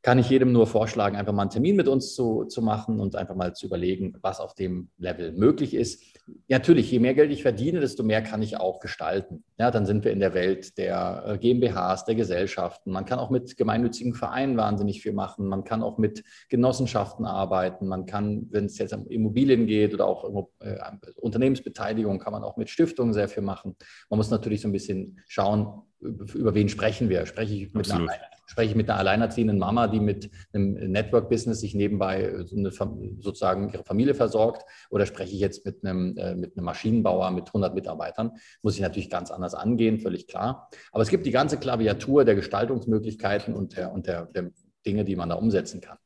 kann ich jedem nur vorschlagen, einfach mal einen Termin mit uns zu, zu machen und einfach mal zu überlegen, was auf dem Level möglich ist. Natürlich, je mehr Geld ich verdiene, desto mehr kann ich auch gestalten. Ja, dann sind wir in der Welt der äh, GmbHs, der Gesellschaften. Man kann auch mit gemeinnützigen Vereinen wahnsinnig viel machen. Man kann auch mit Genossenschaften arbeiten. Man kann, wenn es jetzt um Immobilien geht oder auch äh, Unternehmensbeteiligung, kann man auch mit Stiftungen sehr viel machen. Man muss natürlich so ein bisschen schauen, über wen sprechen wir? Spreche ich mit, einer, spreche ich mit einer alleinerziehenden Mama, die mit einem Network-Business sich nebenbei äh, eine, sozusagen ihre Familie versorgt? Oder spreche ich jetzt mit einem, äh, mit einem Maschinenbauer mit 100 Mitarbeitern? Muss ich natürlich ganz anders angehen, völlig klar. Aber es gibt die ganze Klaviatur der Gestaltungsmöglichkeiten und der, und der, der Dinge, die man da umsetzen kann.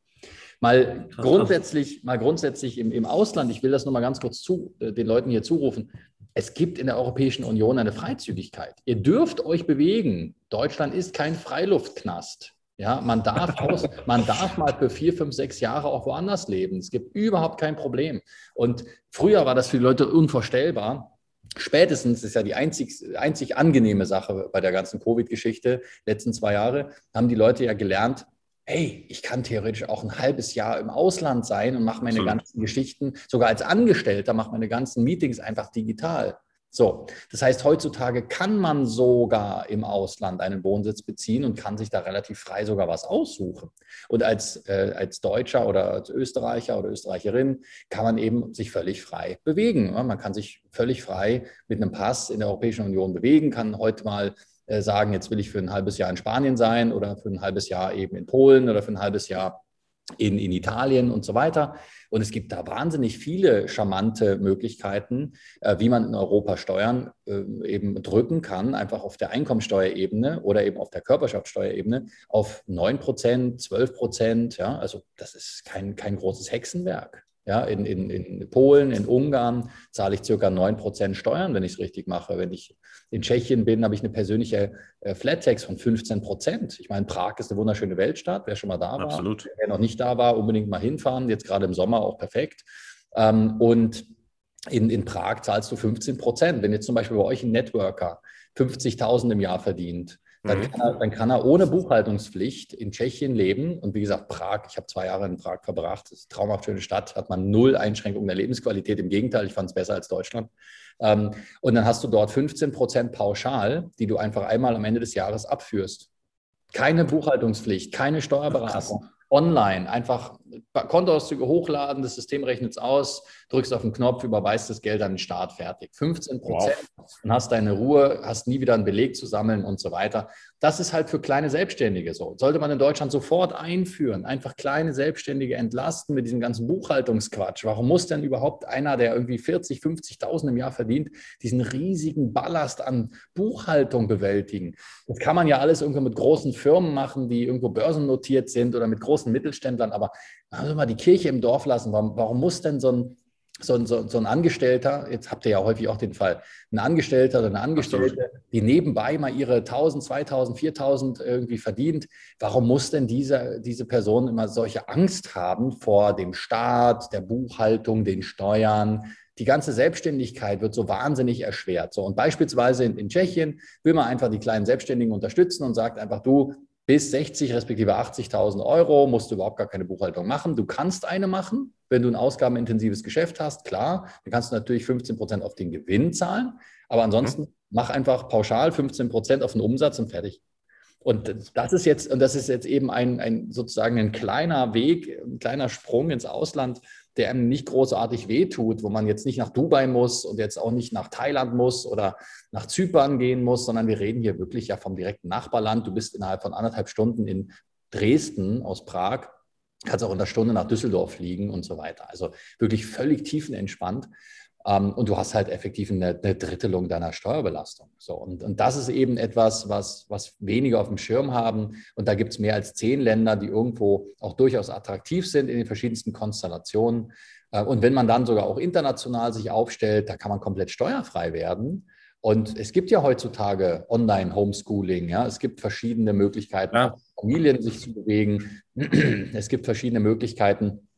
Mal grundsätzlich, mal grundsätzlich im, im Ausland, ich will das nur mal ganz kurz zu, äh, den Leuten hier zurufen, es gibt in der Europäischen Union eine Freizügigkeit. Ihr dürft euch bewegen. Deutschland ist kein Freiluftknast. Ja, man darf, (laughs) aus, man darf mal für vier, fünf, sechs Jahre auch woanders leben. Es gibt überhaupt kein Problem. Und früher war das für die Leute unvorstellbar. Spätestens ist ja die einzig, einzig angenehme Sache bei der ganzen Covid-Geschichte, letzten zwei Jahre, haben die Leute ja gelernt, hey, ich kann theoretisch auch ein halbes Jahr im Ausland sein und mache meine Absolut. ganzen Geschichten, sogar als Angestellter, mache meine ganzen Meetings einfach digital. So, das heißt, heutzutage kann man sogar im Ausland einen Wohnsitz beziehen und kann sich da relativ frei sogar was aussuchen. Und als, äh, als Deutscher oder als Österreicher oder Österreicherin kann man eben sich völlig frei bewegen. Man kann sich völlig frei mit einem Pass in der Europäischen Union bewegen, kann heute mal äh, sagen, jetzt will ich für ein halbes Jahr in Spanien sein oder für ein halbes Jahr eben in Polen oder für ein halbes Jahr in, in Italien und so weiter. Und es gibt da wahnsinnig viele charmante Möglichkeiten, äh, wie man in Europa Steuern äh, eben drücken kann, einfach auf der Einkommensteuerebene oder eben auf der Körperschaftssteuerebene auf 9 Prozent, 12 Prozent. Ja, also das ist kein, kein großes Hexenwerk. Ja, in, in, in Polen, in Ungarn zahle ich circa 9% Steuern, wenn ich es richtig mache. Wenn ich in Tschechien bin, habe ich eine persönliche äh, Flat Tax von 15%. Ich meine, Prag ist eine wunderschöne Weltstadt. Wer schon mal da war, Absolut. wer noch nicht da war, unbedingt mal hinfahren. Jetzt gerade im Sommer auch perfekt. Ähm, und in, in Prag zahlst du 15% Wenn jetzt zum Beispiel bei euch ein Networker 50.000 im Jahr verdient, dann, mhm. kann er, dann kann er ohne Buchhaltungspflicht in Tschechien leben. Und wie gesagt, Prag, ich habe zwei Jahre in Prag verbracht, das ist eine traumhaft schöne Stadt, hat man null Einschränkungen der Lebensqualität. Im Gegenteil, ich fand es besser als Deutschland. Ähm, und dann hast du dort 15 Prozent pauschal, die du einfach einmal am Ende des Jahres abführst. Keine Buchhaltungspflicht, keine Steuerberatung online einfach Kontoauszüge hochladen, das System rechnet es aus, drückst auf den Knopf, überweist das Geld an den Start, fertig. 15 Prozent wow. und hast deine Ruhe, hast nie wieder einen Beleg zu sammeln und so weiter. Das ist halt für kleine Selbstständige so. Sollte man in Deutschland sofort einführen, einfach kleine Selbstständige entlasten mit diesem ganzen Buchhaltungsquatsch. Warum muss denn überhaupt einer, der irgendwie 40, 50.000 im Jahr verdient, diesen riesigen Ballast an Buchhaltung bewältigen? Das kann man ja alles irgendwo mit großen Firmen machen, die irgendwo börsennotiert sind oder mit großen Mittelständlern, aber also mal die Kirche im Dorf lassen. Warum, warum muss denn so ein so ein, so, so ein Angestellter, jetzt habt ihr ja häufig auch den Fall, ein Angestellter oder eine Angestellte, Absolut. die nebenbei mal ihre 1000, 2000, 4000 irgendwie verdient, warum muss denn diese, diese Person immer solche Angst haben vor dem Staat, der Buchhaltung, den Steuern? Die ganze Selbstständigkeit wird so wahnsinnig erschwert. So, und beispielsweise in, in Tschechien will man einfach die kleinen Selbstständigen unterstützen und sagt einfach, du, bis 60 respektive 80.000 Euro musst du überhaupt gar keine Buchhaltung machen. Du kannst eine machen, wenn du ein ausgabenintensives Geschäft hast, klar. Dann kannst du natürlich 15 Prozent auf den Gewinn zahlen, aber ansonsten mhm. mach einfach pauschal 15 Prozent auf den Umsatz und fertig. Und das ist jetzt, und das ist jetzt eben ein, ein sozusagen ein kleiner Weg, ein kleiner Sprung ins Ausland, der einem nicht großartig wehtut, wo man jetzt nicht nach Dubai muss und jetzt auch nicht nach Thailand muss oder nach Zypern gehen muss, sondern wir reden hier wirklich ja vom direkten Nachbarland. Du bist innerhalb von anderthalb Stunden in Dresden aus Prag, kannst auch in der Stunde nach Düsseldorf fliegen und so weiter. Also wirklich völlig tiefenentspannt. Ähm, und du hast halt effektiv eine, eine Drittelung deiner Steuerbelastung. So, und, und das ist eben etwas, was, was wenige auf dem Schirm haben. Und da gibt es mehr als zehn Länder, die irgendwo auch durchaus attraktiv sind in den verschiedensten Konstellationen. Äh, und wenn man dann sogar auch international sich aufstellt, da kann man komplett steuerfrei werden. Und es gibt ja heutzutage Online-Homeschooling. Ja? Es gibt verschiedene Möglichkeiten, ja. Familien sich zu bewegen. (clears throat) Es gibt verschiedene Möglichkeiten,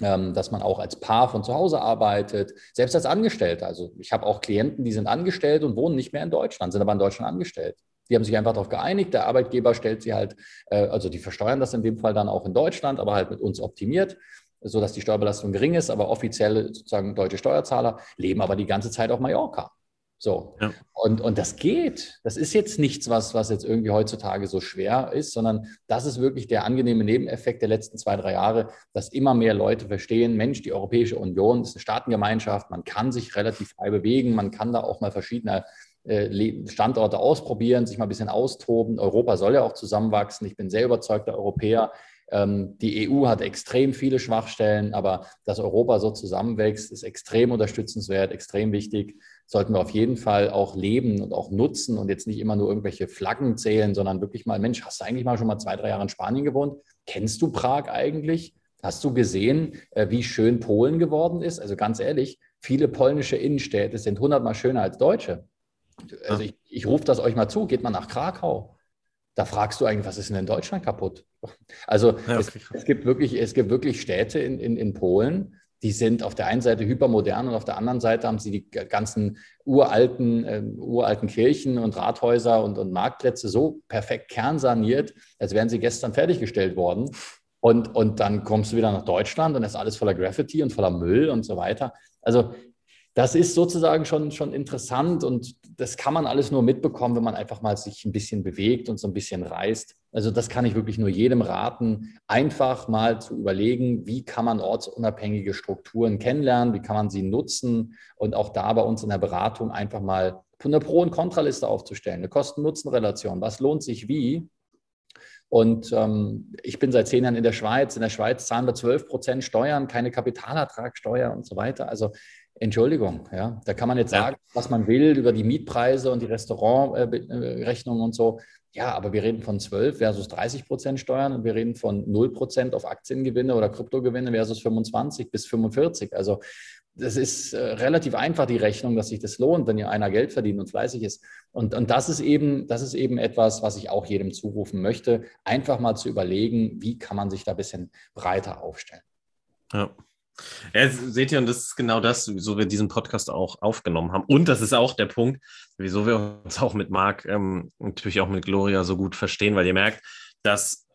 dass man auch als Paar von zu Hause arbeitet, selbst als Angestellter. Also ich habe auch Klienten, die sind angestellt und wohnen nicht mehr in Deutschland, sind aber in Deutschland angestellt. Die haben sich einfach darauf geeinigt, der Arbeitgeber stellt sie halt, äh, also die versteuern das in dem Fall dann auch in Deutschland, aber halt mit uns optimiert, sodass die Steuerbelastung gering ist, aber offiziell sozusagen deutsche Steuerzahler leben aber die ganze Zeit auf Mallorca. So. Ja. Und, und das geht. Das ist jetzt nichts, was, was jetzt irgendwie heutzutage so schwer ist, sondern das ist wirklich der angenehme Nebeneffekt der letzten zwei, drei Jahre, dass immer mehr Leute verstehen, Mensch, die Europäische Union ist eine Staatengemeinschaft, man kann sich relativ frei bewegen, man kann da auch mal verschiedene äh, Standorte ausprobieren, sich mal ein bisschen austoben. Europa soll ja auch zusammenwachsen. Ich bin sehr überzeugter Europäer. Ähm, die EU hat extrem viele Schwachstellen, aber dass Europa so zusammenwächst, ist extrem unterstützenswert, extrem wichtig sollten wir auf jeden Fall auch leben und auch nutzen und jetzt nicht immer nur irgendwelche Flaggen zählen, sondern wirklich mal, Mensch, hast du eigentlich mal schon mal zwei, drei Jahre in Spanien gewohnt? Kennst du Prag eigentlich? Hast du gesehen, äh, wie schön Polen geworden ist? Also ganz ehrlich, Viele polnische Innenstädte sind hundertmal schöner als deutsche. Also ich, ich rufe das euch mal zu, geht mal nach Krakau. Da fragst du eigentlich, was ist denn in Deutschland kaputt? Also ja, okay. es, es, gibt wirklich, es gibt wirklich Städte in, in, in Polen, die sind auf der einen Seite hypermodern und auf der anderen Seite haben sie die ganzen uralten, äh, uralten Kirchen und Rathäuser und, und Marktplätze so perfekt kernsaniert, als wären sie gestern fertiggestellt worden. Und, und dann kommst du wieder nach Deutschland und ist alles voller Graffiti und voller Müll und so weiter. Also das ist sozusagen schon, schon interessant und das kann man alles nur mitbekommen, wenn man einfach mal sich ein bisschen bewegt und so ein bisschen reist. Also das kann ich wirklich nur jedem raten, einfach mal zu überlegen, wie kann man ortsunabhängige Strukturen kennenlernen, wie kann man sie nutzen und auch da bei uns in der Beratung einfach mal eine Pro- und Kontraliste aufzustellen, eine Kosten-Nutzen-Relation, was lohnt sich wie. Und ähm, ich bin seit zehn Jahren in der Schweiz. In der Schweiz zahlen wir 12 Prozent Steuern, keine Kapitalertragssteuer und so weiter. Also Entschuldigung, ja, da kann man jetzt sagen, was man will über die Mietpreise und die Restaurantrechnungen und so. Ja, aber wir reden von 12 versus 30 Prozent Steuern und wir reden von 0 Prozent auf Aktiengewinne oder Kryptogewinne versus 25 bis 45. Also das ist äh, relativ einfach die Rechnung, dass sich das lohnt, wenn ihr einer Geld verdient und fleißig ist. Und, und das ist eben, das ist eben etwas, was ich auch jedem zurufen möchte, einfach mal zu überlegen, wie kann man sich da ein bisschen breiter aufstellen. Ja. Ja, seht ihr, und das ist genau das, wieso wir diesen Podcast auch aufgenommen haben. Und das ist auch der Punkt, wieso wir uns auch mit Marc, ähm, natürlich auch mit Gloria so gut verstehen, weil ihr merkt, dass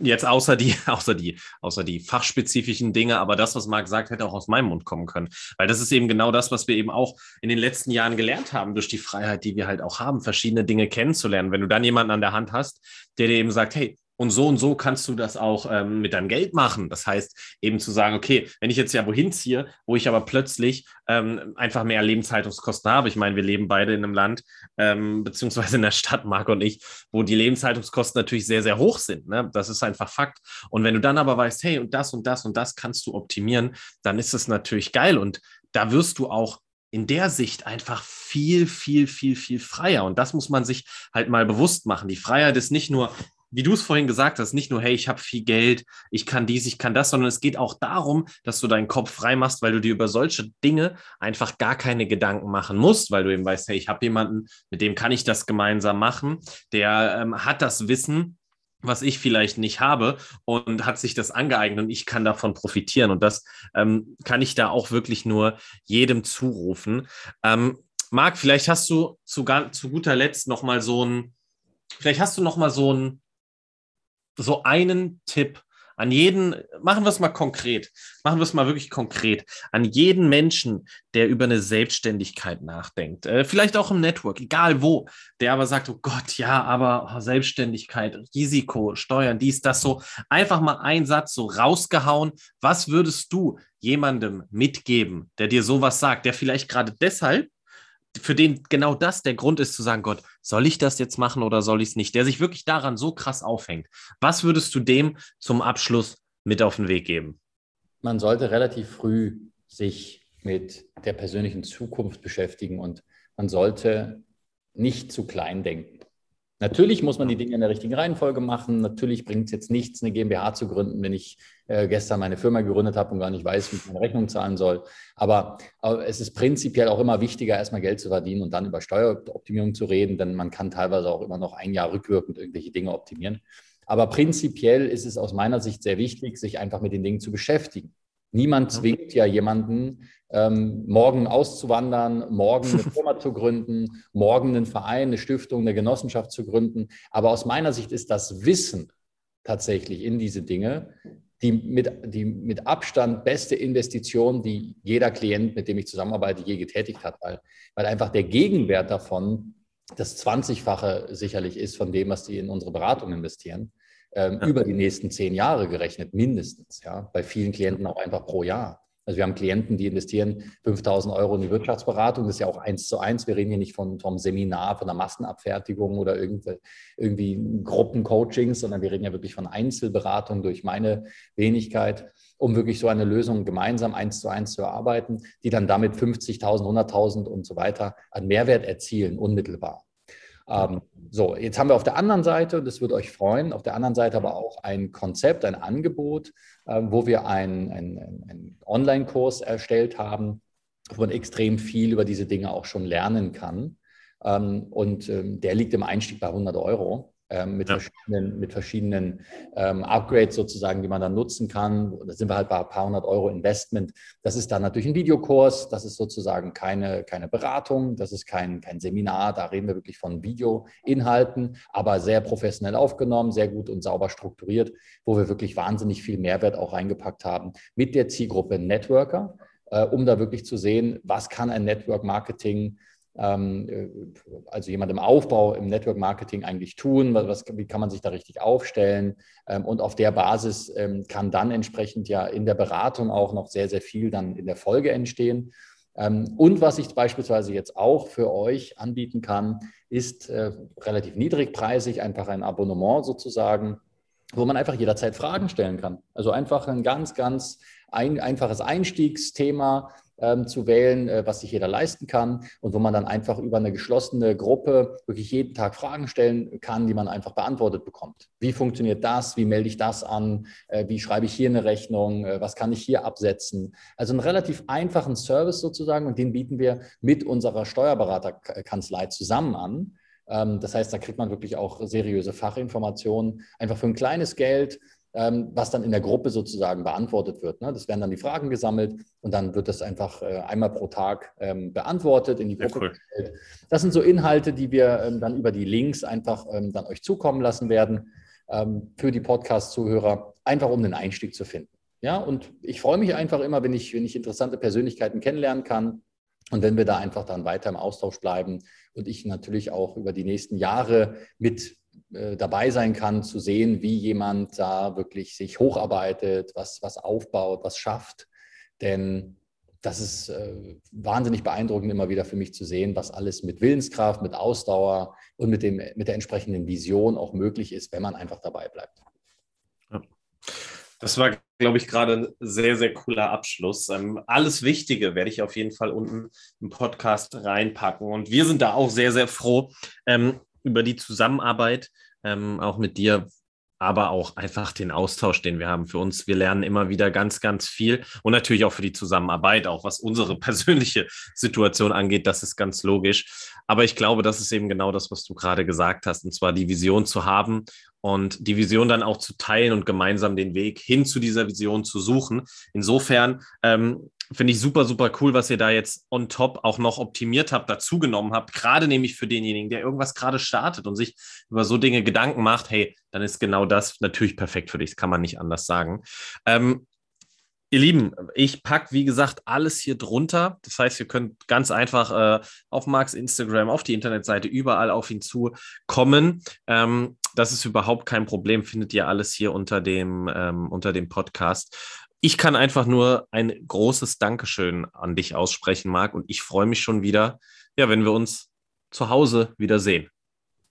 jetzt außer die, (laughs) außer die, außer die fachspezifischen Dinge, aber das, was Marc sagt, hätte auch aus meinem Mund kommen können. Weil das ist eben genau das, was wir eben auch in den letzten Jahren gelernt haben, durch die Freiheit, die wir halt auch haben, verschiedene Dinge kennenzulernen. Wenn du dann jemanden an der Hand hast, der dir eben sagt, hey, und so und so kannst du das auch ähm, mit deinem Geld machen. Das heißt, eben zu sagen, okay, wenn ich jetzt ja wohin ziehe, wo ich aber plötzlich ähm, einfach mehr Lebenshaltungskosten habe. Ich meine, wir leben beide in einem Land, ähm, beziehungsweise in der Stadt, Marc und ich, wo die Lebenshaltungskosten natürlich sehr, sehr hoch sind. Ne? Das ist einfach Fakt. Und wenn du dann aber weißt, hey, und das und das und das kannst du optimieren, dann ist es natürlich geil. Und da wirst du auch in der Sicht einfach viel, viel, viel, viel freier. Und das muss man sich halt mal bewusst machen. Die Freiheit ist nicht nur, wie du es vorhin gesagt hast, nicht nur, hey, ich habe viel Geld, ich kann dies, ich kann das, sondern es geht auch darum, dass du deinen Kopf frei machst, weil du dir über solche Dinge einfach gar keine Gedanken machen musst, weil du eben weißt, hey, ich habe jemanden, mit dem kann ich das gemeinsam machen, der ähm, hat das Wissen, was ich vielleicht nicht habe und hat sich das angeeignet und ich kann davon profitieren. Und das ähm, kann ich da auch wirklich nur jedem zurufen. Ähm, Marc, vielleicht hast du zu, zu guter Letzt nochmal so ein, vielleicht hast du nochmal so ein so einen Tipp an jeden, machen wir es mal konkret, machen wir es mal wirklich konkret, an jeden Menschen, der über eine Selbstständigkeit nachdenkt, äh, vielleicht auch im Network, egal wo, der aber sagt, oh Gott, ja, aber oh, Selbstständigkeit, Risiko, Steuern, dies, das so, einfach mal einen Satz so rausgehauen, was würdest du jemandem mitgeben, der dir sowas sagt, der vielleicht gerade deshalb für den genau das der Grund ist zu sagen, Gott, soll ich das jetzt machen oder soll ich es nicht? Der sich wirklich daran so krass aufhängt. Was würdest du dem zum Abschluss mit auf den Weg geben? Man sollte relativ früh sich mit der persönlichen Zukunft beschäftigen und man sollte nicht zu klein denken. Natürlich muss man die Dinge in der richtigen Reihenfolge machen. Natürlich bringt es jetzt nichts, eine GmbH zu gründen, wenn ich äh, gestern meine Firma gegründet habe und gar nicht weiß, wie ich meine Rechnung zahlen soll. Aber, aber es ist prinzipiell auch immer wichtiger, erstmal Geld zu verdienen und dann über Steueroptimierung zu reden, denn man kann teilweise auch immer noch ein Jahr rückwirkend irgendwelche Dinge optimieren. Aber prinzipiell ist es aus meiner Sicht sehr wichtig, sich einfach mit den Dingen zu beschäftigen. Niemand zwingt ja jemanden, ähm, morgen auszuwandern, morgen eine (laughs) Firma zu gründen, morgen einen Verein, eine Stiftung, eine Genossenschaft zu gründen. Aber aus meiner Sicht ist das Wissen tatsächlich in diese Dinge die mit, die mit Abstand beste Investition, die jeder Klient, mit dem ich zusammenarbeite, je getätigt hat, weil, weil einfach der Gegenwert davon das 20-fache sicherlich ist von dem, was die in unsere Beratung investieren ähm, ja. über die nächsten zehn Jahre gerechnet, mindestens. Ja, bei vielen Klienten auch einfach pro Jahr. Also wir haben Klienten, die investieren 5000 Euro in die Wirtschaftsberatung. Das ist ja auch eins zu eins. Wir reden hier nicht von, vom Seminar, von der Massenabfertigung oder irgendwie, irgendwie Gruppencoachings, sondern wir reden ja wirklich von Einzelberatung durch meine Wenigkeit, um wirklich so eine Lösung gemeinsam eins zu eins zu erarbeiten, die dann damit 50.000, 100.000 und so weiter an Mehrwert erzielen, unmittelbar. Ähm, so, jetzt haben wir auf der anderen Seite, und das wird euch freuen, auf der anderen Seite aber auch ein Konzept, ein Angebot, äh, wo wir einen ein Online-Kurs erstellt haben, wo man extrem viel über diese Dinge auch schon lernen kann. Ähm, und ähm, der liegt im Einstieg bei 100 Euro ähm, mit, ja. verschiedenen, mit verschiedenen ähm, Upgrades sozusagen, die man dann nutzen kann. Da sind wir halt bei ein paar hundert Euro Investment. Das ist dann natürlich ein Videokurs, das ist sozusagen keine, keine Beratung, das ist kein, kein Seminar, da reden wir wirklich von Videoinhalten, aber sehr professionell aufgenommen, sehr gut und sauber strukturiert, wo wir wirklich wahnsinnig viel Mehrwert auch reingepackt haben mit der Zielgruppe Networker, äh, um da wirklich zu sehen, was kann ein Network Marketing also jemand im Aufbau, im Network Marketing eigentlich tun? Was, wie kann man sich da richtig aufstellen? Ähm, und auf der Basis ähm, kann dann entsprechend ja in der Beratung auch noch sehr, sehr viel dann in der Folge entstehen. Und was ich beispielsweise jetzt auch für euch anbieten kann, ist äh, relativ niedrigpreisig, einfach ein Abonnement sozusagen, wo man einfach jederzeit Fragen stellen kann. Also einfach ein ganz, ganz ein, einfaches Einstiegsthema, ähm, zu wählen, äh, was sich jeder leisten kann und wo man dann einfach über eine geschlossene Gruppe wirklich jeden Tag Fragen stellen kann, die man einfach beantwortet bekommt. Wie funktioniert das? Wie melde ich das an? Äh, wie schreibe ich hier eine Rechnung? Äh, was kann ich hier absetzen? Also einen relativ einfachen Service sozusagen und den bieten wir mit unserer Steuerberaterkanzlei zusammen an. Ähm, das heißt, da kriegt man wirklich auch seriöse Fachinformationen, einfach für ein kleines Geld was dann in der Gruppe sozusagen beantwortet wird. Ne? Das werden dann die Fragen gesammelt und dann wird das einfach äh, einmal pro Tag ähm, beantwortet, in die Gruppe cool. gestellt. Das sind so Inhalte, die wir ähm, dann über die Links einfach dann euch zukommen lassen werden für die Podcast-Zuhörer, einfach um den Einstieg zu finden. Ja, und ich freue mich einfach immer, wenn ich, wenn ich interessante Persönlichkeiten kennenlernen kann. Und wenn wir da einfach dann weiter im Austausch bleiben und ich natürlich auch über die nächsten Jahre mit dabei sein kann, zu sehen, wie jemand da wirklich sich hocharbeitet, was, was aufbaut, was schafft. Denn das ist äh, wahnsinnig beeindruckend immer wieder für mich zu sehen, was alles mit Willenskraft, mit Ausdauer und mit, dem, mit der entsprechenden Vision auch möglich ist, wenn man einfach dabei bleibt. Das war, glaube ich, gerade ein sehr, sehr cooler Abschluss. Ähm, alles Wichtige werde ich auf jeden Fall unten im Podcast reinpacken. Und wir sind da auch sehr, sehr froh, ähm, über die Zusammenarbeit, ähm, auch mit dir, aber auch einfach den Austausch, den wir haben für uns. Wir lernen immer wieder ganz, ganz viel und natürlich auch für die Zusammenarbeit, auch was unsere (laughs) persönliche Situation angeht, das ist ganz logisch. Aber ich glaube, das ist eben genau das, was du gerade gesagt hast, und zwar die Vision zu haben und die Vision dann auch zu teilen und gemeinsam den Weg hin zu dieser Vision zu suchen. Insofern ähm, finde ich super, super cool, was ihr da jetzt on top auch noch optimiert habt, dazugenommen habt. Gerade nämlich für denjenigen, der irgendwas gerade startet und sich über so Dinge Gedanken macht, hey, dann ist genau das natürlich perfekt für dich. Das kann man nicht anders sagen. Ähm, Ihr Lieben, ich packe, wie gesagt, alles hier drunter. Das heißt, ihr könnt ganz einfach äh, auf Marks Instagram, auf die Internetseite, überall auf ihn zukommen. Ähm, das ist überhaupt kein Problem, findet ihr alles hier unter dem, ähm, unter dem Podcast. Ich kann einfach nur ein großes Dankeschön an dich aussprechen, Marc, und ich freue mich schon wieder, ja, wenn wir uns zu Hause wiedersehen.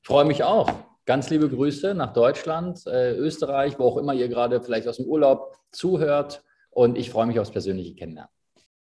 Ich freue mich auch. Ganz liebe Grüße nach Deutschland, äh, Österreich, wo auch immer ihr gerade vielleicht aus dem Urlaub zuhört. Und ich freue mich aufs persönliche Kennenlernen.